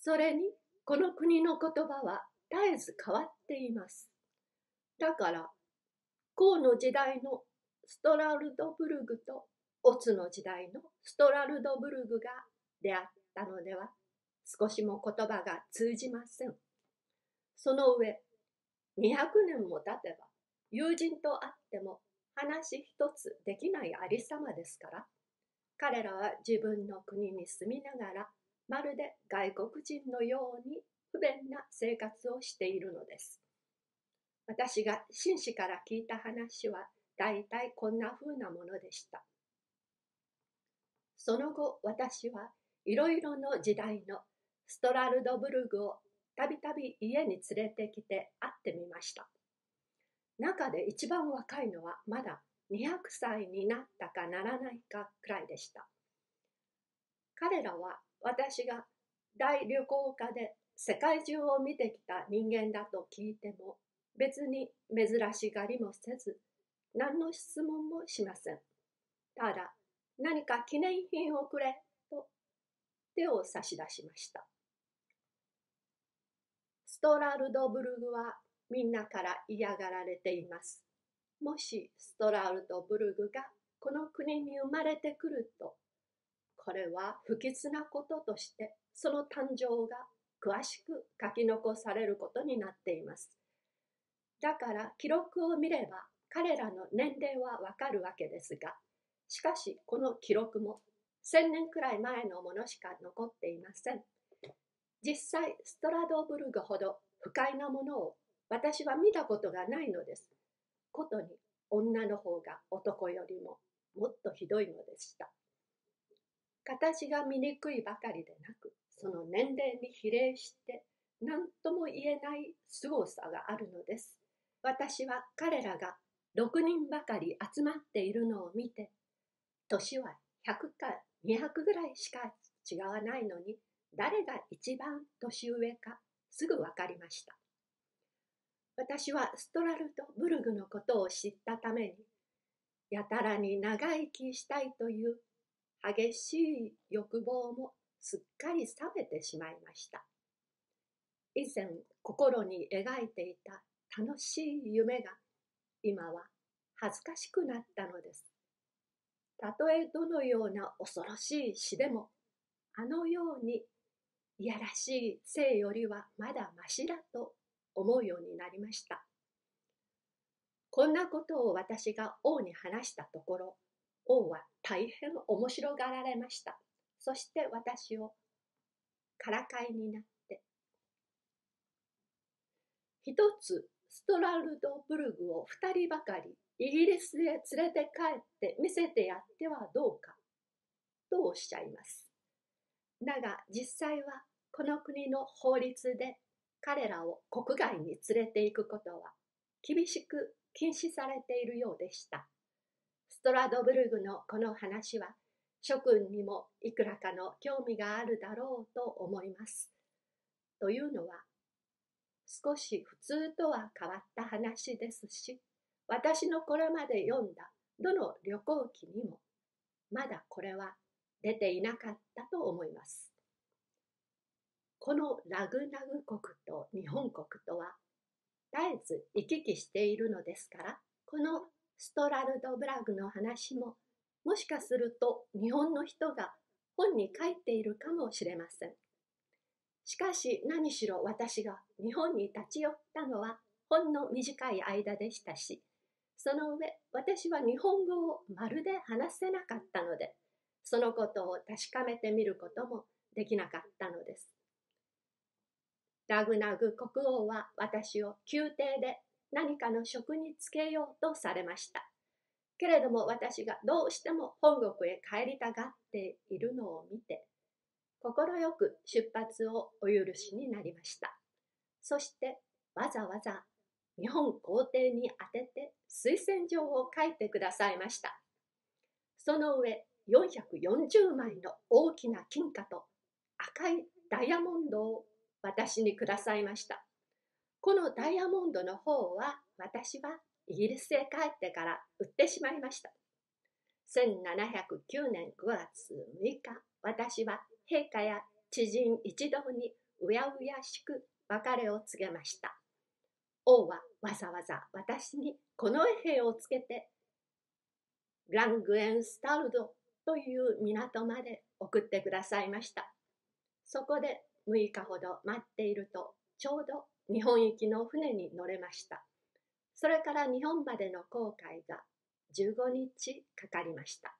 それにこの国の言葉は絶えず変わっています。だから、唐の時代のストラルドブルグとオツの時代のストラルドブルグが出会ったのでは少しも言葉が通じません。その上、200年も経てば友人と会っても話一つできないありさまですから、彼らは自分の国に住みながらまるで外国人のように不便な生活をしているのです。私が紳士から聞いた話は大体こんな風なものでした。その後私はいろいろの時代のストラルドブルグをたびたび家に連れてきて会ってみました。中で一番若いのはまだ200歳になったかならないかくらいでした。彼らは私が大旅行家で世界中を見てきた人間だと聞いても別に珍しがりもせず何の質問もしません。ただ何か記念品をくれと手を差し出しました。ストラルドブルグはみんなから嫌がられています。もしストラルドブルグがこの国に生まれてくるとこれは不吉なこととしてその誕生が詳しく書き残されることになっています。だから記録を見れば彼らの年齢はわかるわけですが、しかしこの記録も1000年くらい前のものしか残っていません。実際、ストラドブルグほど不快なものを私は見たことがないのです。ことに女の方が男よりももっとひどいのでした。形が醜いばかりでなく、その年齢に比例して何とも言えない凄さがあるのです。私は彼らが6人ばかり集まっているのを見て、年は100か200ぐらいしか違わないのに、誰が一番年上かすぐ分かりました。私はストラルト・ブルグのことを知ったために、やたらに長生きしたいという激しい欲望もすっかり冷めてしまいました。以前心に描いていた楽しい夢が今は恥ずかしくなったのです。たとえどのような恐ろしい死でもあのようにいやらしい生よりはまだましだと思うようになりました。こんなことを私が王に話したところ王は大変面白がられました。そして私をからかいになって、一つストラルドブルグを二人ばかりイギリスへ連れて帰って見せてやってはどうか、とおっしゃいます。だが実際はこの国の法律で彼らを国外に連れて行くことは厳しく禁止されているようでした。ストラドブルグのこの話は諸君にもいくらかの興味があるだろうと思います。というのは少し普通とは変わった話ですし私のこれまで読んだどの旅行記にもまだこれは出ていなかったと思います。このラグナグ国と日本国とは絶えず行き来しているのですからこのストラルド・ブラグの話ももしかすると日本の人が本に書いているかもしれません。しかし何しろ私が日本に立ち寄ったのはほんの短い間でしたし、その上私は日本語をまるで話せなかったので、そのことを確かめてみることもできなかったのです。ラグナグ国王は私を宮廷で何かの職に就けようとされました。けれども私がどうしても本国へ帰りたがっているのを見て、快く出発をお許しになりました。そしてわざわざ日本皇帝に宛てて推薦状を書いてくださいました。その上440枚の大きな金貨と赤いダイヤモンドを私にくださいました。このダイヤモンドの方は私はイギリスへ帰ってから売ってしまいました。1709年9月6日、私は陛下や知人一同にうやうやしく別れを告げました。王はわざわざ私にこの衛兵をつけてラングエンスタルドという港まで送ってくださいました。そこで6日ほど待っているとちょうど日本行きの船に乗れました。それから日本までの航海が15日かかりました。